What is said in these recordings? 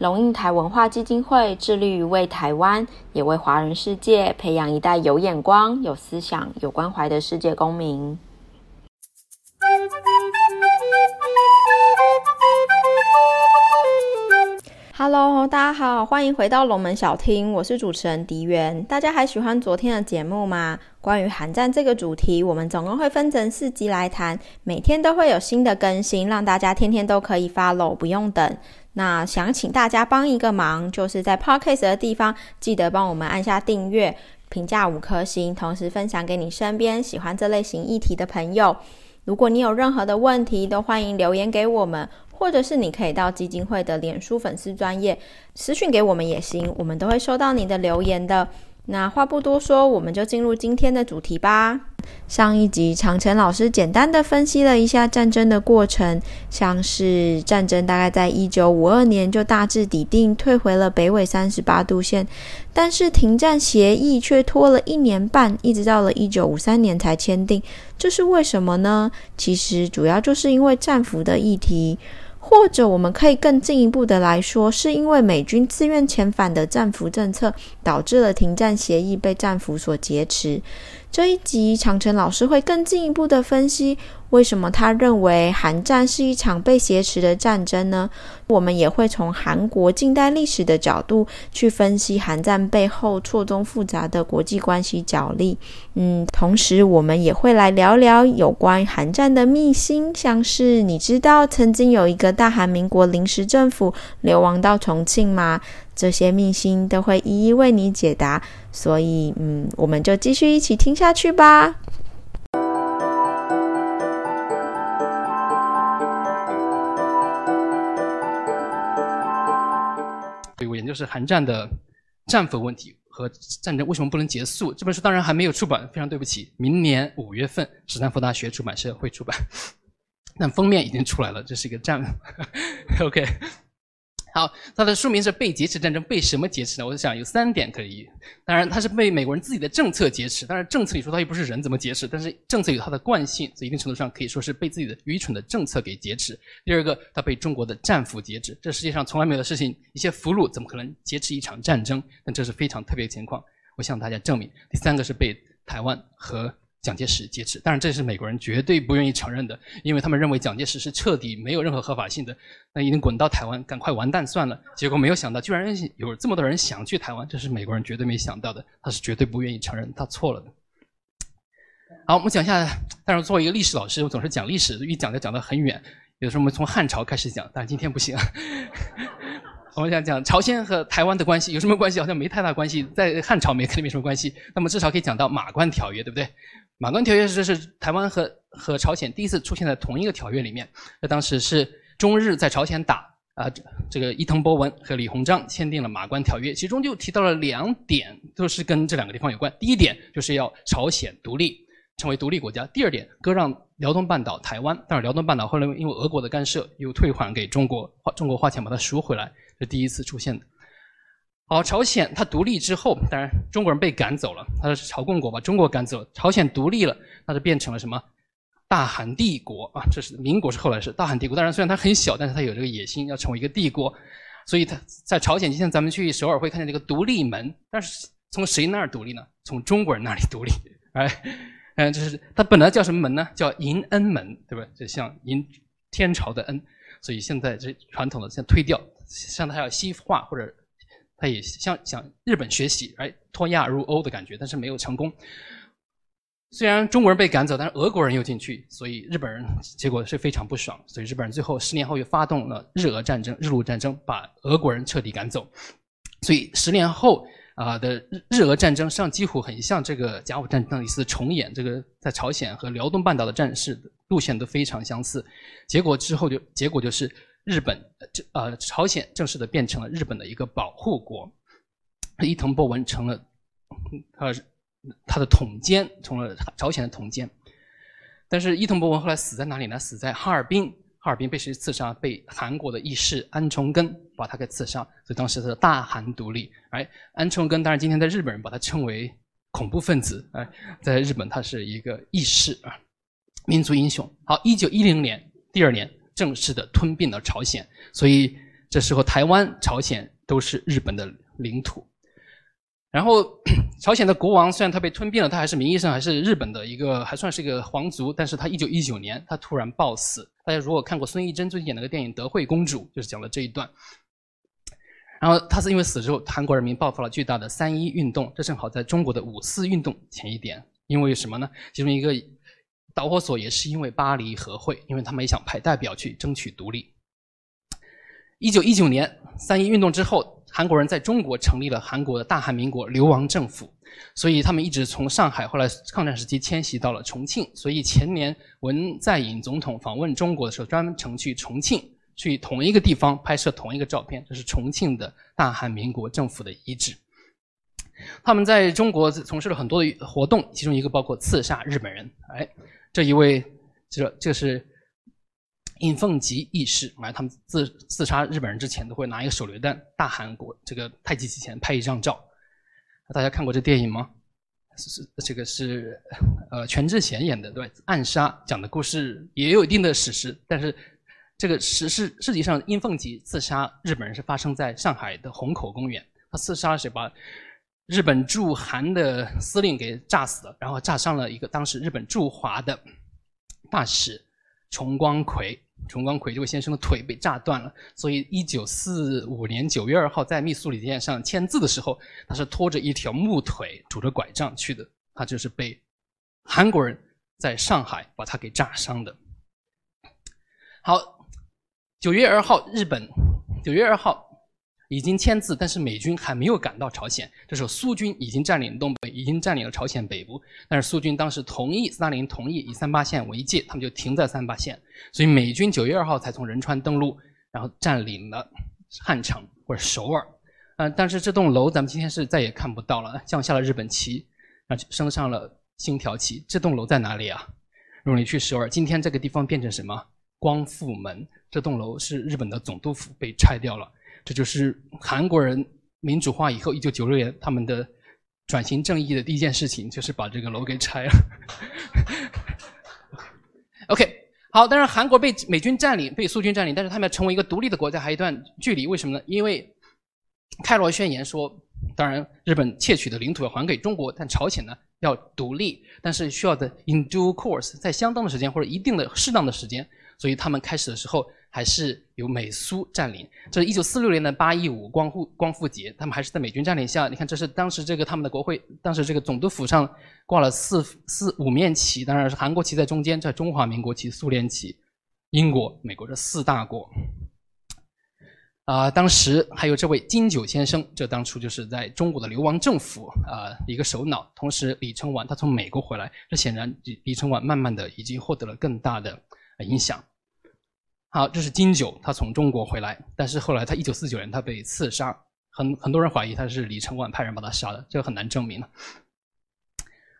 龙应台文化基金会致力于为台湾，也为华人世界培养一代有眼光、有思想、有关怀的世界公民。Hello，大家好，欢迎回到龙门小厅，我是主持人狄元。大家还喜欢昨天的节目吗？关于寒战这个主题，我们总共会分成四集来谈，每天都会有新的更新，让大家天天都可以 follow，不用等。那想请大家帮一个忙，就是在 Podcast 的地方记得帮我们按下订阅，评价五颗星，同时分享给你身边喜欢这类型议题的朋友。如果你有任何的问题，都欢迎留言给我们。或者是你可以到基金会的脸书粉丝专业私讯给我们也行，我们都会收到你的留言的。那话不多说，我们就进入今天的主题吧。上一集长城老师简单的分析了一下战争的过程，像是战争大概在一九五二年就大致底定，退回了北纬三十八度线，但是停战协议却拖了一年半，一直到了一九五三年才签订，这是为什么呢？其实主要就是因为战俘的议题。或者我们可以更进一步的来说，是因为美军自愿遣返的战俘政策，导致了停战协议被战俘所劫持。这一集长城老师会更进一步的分析，为什么他认为韩战是一场被挟持的战争呢？我们也会从韩国近代历史的角度去分析韩战背后错综复杂的国际关系角力。嗯，同时我们也会来聊聊有关韩战的秘辛，像是你知道曾经有一个大韩民国临时政府流亡到重庆吗？这些秘辛都会一一为你解答，所以，嗯，我们就继续一起听下去吧。对我研究是韩战的战俘问题和战争为什么不能结束。这本书当然还没有出版，非常对不起，明年五月份史丹福大学出版社会出版，但封面已经出来了，这是一个战，OK。好，他的书名是《被劫持战争》，被什么劫持呢？我想有三点可以。当然，他是被美国人自己的政策劫持。当然，政策里说他又不是人怎么劫持，但是政策有它的惯性，所以一定程度上可以说是被自己的愚蠢的政策给劫持。第二个，他被中国的战俘劫持，这世界上从来没有的事情，一些俘虏怎么可能劫持一场战争？但这是非常特别的情况，我向大家证明。第三个是被台湾和。蒋介石劫持，当然这是美国人绝对不愿意承认的，因为他们认为蒋介石是彻底没有任何合法性的，那一定滚到台湾，赶快完蛋算了。结果没有想到，居然有这么多人想去台湾，这是美国人绝对没想到的，他是绝对不愿意承认他错了的。好，我们讲一下，但是作为一个历史老师，我总是讲历史，一讲就讲得很远，有时候我们从汉朝开始讲，但今天不行。我们想讲朝鲜和台湾的关系有什么关系？好像没太大关系，在汉朝没 肯定没什么关系，那么至少可以讲到马关条约，对不对？马关条约是是台湾和和朝鲜第一次出现在同一个条约里面。那当时是中日在朝鲜打啊，这个伊藤博文和李鸿章签订了马关条约，其中就提到了两点，都是跟这两个地方有关。第一点就是要朝鲜独立，成为独立国家；第二点割让辽东半岛台湾。但是辽东半岛后来因为俄国的干涉，又退还给中国，花中国花钱把它赎回来，是第一次出现的。好，朝鲜它独立之后，当然中国人被赶走了，它是朝贡国把中国赶走。朝鲜独立了，那就变成了什么？大韩帝国啊！这是民国是后来是大韩帝国。当然，虽然它很小，但是它有这个野心，要成为一个帝国。所以它在朝鲜，今天咱们去首尔会看见这个独立门，但是从谁那儿独立呢？从中国人那里独立。哎，嗯，就是它本来叫什么门呢？叫迎恩门，对吧？就像迎天朝的恩。所以现在这传统的现在推掉，像它要西化或者。他也向向日本学习，哎，脱亚入欧的感觉，但是没有成功。虽然中国人被赶走，但是俄国人又进去，所以日本人结果是非常不爽。所以日本人最后十年后又发动了日俄战争、日露战争，把俄国人彻底赶走。所以十年后啊的日日俄战争，实际上几乎很像这个甲午战争的一次重演。这个在朝鲜和辽东半岛的战事路线都非常相似。结果之后就结果就是。日本，这呃，朝鲜正式的变成了日本的一个保护国，伊藤博文成了，他他的统监，成了朝鲜的统监。但是伊藤博文后来死在哪里呢？死在哈尔滨，哈尔滨被谁刺杀？被韩国的义士安重根把他给刺杀。所以当时的大韩独立，哎，安重根当然今天在日本人把他称为恐怖分子，哎，在日本他是一个义士啊，民族英雄。好，一九一零年第二年。正式的吞并了朝鲜，所以这时候台湾、朝鲜都是日本的领土。然后，朝鲜的国王虽然他被吞并了，他还是名义上还是日本的一个，还算是一个皇族。但是他一九一九年他突然暴死。大家如果看过孙艺珍最近演那个电影《德惠公主》，就是讲了这一段。然后他是因为死之后，韩国人民爆发了巨大的三一运动，这正好在中国的五四运动前一点。因为什么呢？其中一个导火索也是因为巴黎和会，因为他们也想派代表去争取独立。一九一九年三一运动之后。韩国人在中国成立了韩国的大韩民国流亡政府，所以他们一直从上海，后来抗战时期迁徙到了重庆。所以前年文在寅总统访问中国的时候，专门去重庆，去同一个地方拍摄同一个照片，这是重庆的大韩民国政府的遗址。他们在中国从事了很多的活动，其中一个包括刺杀日本人。哎，这一位，这这是。尹凤吉义士，买他们自自杀日本人之前，都会拿一个手榴弹，大韩国这个太极旗前拍一张照。大家看过这电影吗？是是这个是呃全智贤演的，对，暗杀讲的故事也有一定的史实，但是这个实事实际上，尹凤吉刺杀日本人是发生在上海的虹口公园。他刺杀是？把日本驻韩的司令给炸死了，然后炸伤了一个当时日本驻华的大使重光葵。崇光葵这位先生的腿被炸断了，所以一九四五年九月二号在密苏里舰上签字的时候，他是拖着一条木腿，拄着拐杖去的。他就是被韩国人在上海把他给炸伤的。好，九月二号，日本九月二号。已经签字，但是美军还没有赶到朝鲜。这时候苏军已经占领东北，已经占领了朝鲜北部。但是苏军当时同意，斯大林同意以三八线为界，他们就停在三八线。所以美军九月二号才从仁川登陆，然后占领了汉城或者首尔。嗯，但是这栋楼咱们今天是再也看不到了，降下了日本旗，啊，升上了星条旗。这栋楼在哪里啊？如果你去首尔，今天这个地方变成什么？光复门。这栋楼是日本的总督府，被拆掉了。这就是韩国人民主化以后，一九九六年他们的转型正义的第一件事情，就是把这个楼给拆了。OK，好，当然韩国被美军占领，被苏军占领，但是他们要成为一个独立的国家，还有一段距离。为什么呢？因为开罗宣言说，当然日本窃取的领土要还给中国，但朝鲜呢要独立，但是需要的 in due course，在相当的时间或者一定的适当的时间，所以他们开始的时候。还是由美苏占领。这是一九四六年的八一五光复光复节，他们还是在美军占领下。你看，这是当时这个他们的国会，当时这个总督府上挂了四四五面旗，当然是韩国旗在中间，在中华民国旗、苏联旗、英国、美国这四大国。啊、当时还有这位金九先生，这当初就是在中国的流亡政府啊、一个首脑。同时，李承晚他从美国回来，这显然李李承晚慢慢的已经获得了更大的影响。好，这是金九，他从中国回来，但是后来他一九四九年他被刺杀，很很多人怀疑他是李承晚派人把他杀的，这个很难证明。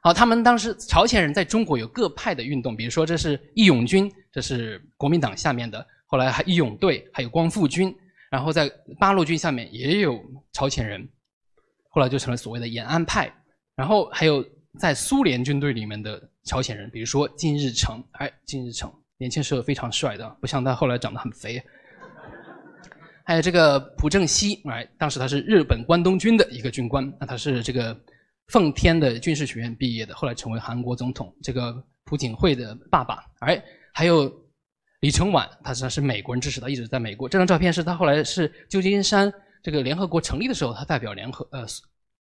好，他们当时朝鲜人在中国有各派的运动，比如说这是义勇军，这是国民党下面的，后来还义勇队，还有光复军，然后在八路军下面也有朝鲜人，后来就成了所谓的延安派，然后还有在苏联军队里面的朝鲜人，比如说金日成，哎，金日成。年轻时候非常帅的，不像他后来长得很肥。还有这个朴正熙，哎，当时他是日本关东军的一个军官，那他是这个奉天的军事学院毕业的，后来成为韩国总统。这个朴槿惠的爸爸，哎，还有李承晚，他实际上是美国人支持他，一直在美国。这张照片是他后来是旧金山这个联合国成立的时候，他代表联合呃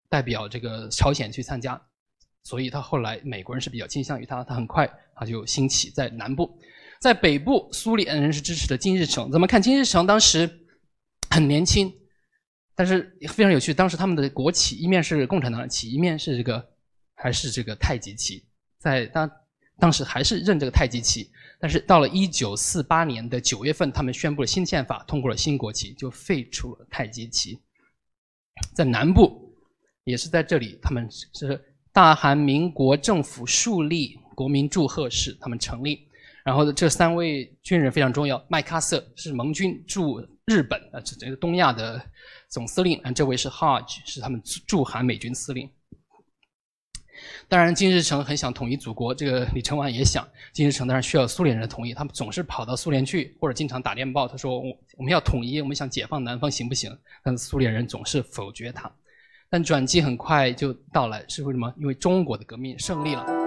代表这个朝鲜去参加，所以他后来美国人是比较倾向于他，他很快他就兴起在南部。在北部，苏联人是支持的金日成。怎么看？金日成当时很年轻，但是非常有趣。当时他们的国旗一面是共产党的旗，一面是这个还是这个太极旗。在当当时还是认这个太极旗，但是到了一九四八年的九月份，他们宣布了新宪法，通过了新国旗，就废除了太极旗。在南部，也是在这里，他们是大韩民国政府树立国民祝贺式，他们成立。然后这三位军人非常重要，麦克阿瑟是盟军驻日本啊，这这个东亚的总司令，啊，这位是 Hodge 是他们驻韩美军司令。当然，金日成很想统一祖国，这个李承晚也想。金日成当然需要苏联人的同意，他们总是跑到苏联去，或者经常打电报，他说：“我我们要统一，我们想解放南方，行不行？”但苏联人总是否决他。但转机很快就到来，是为什么？因为中国的革命胜利了。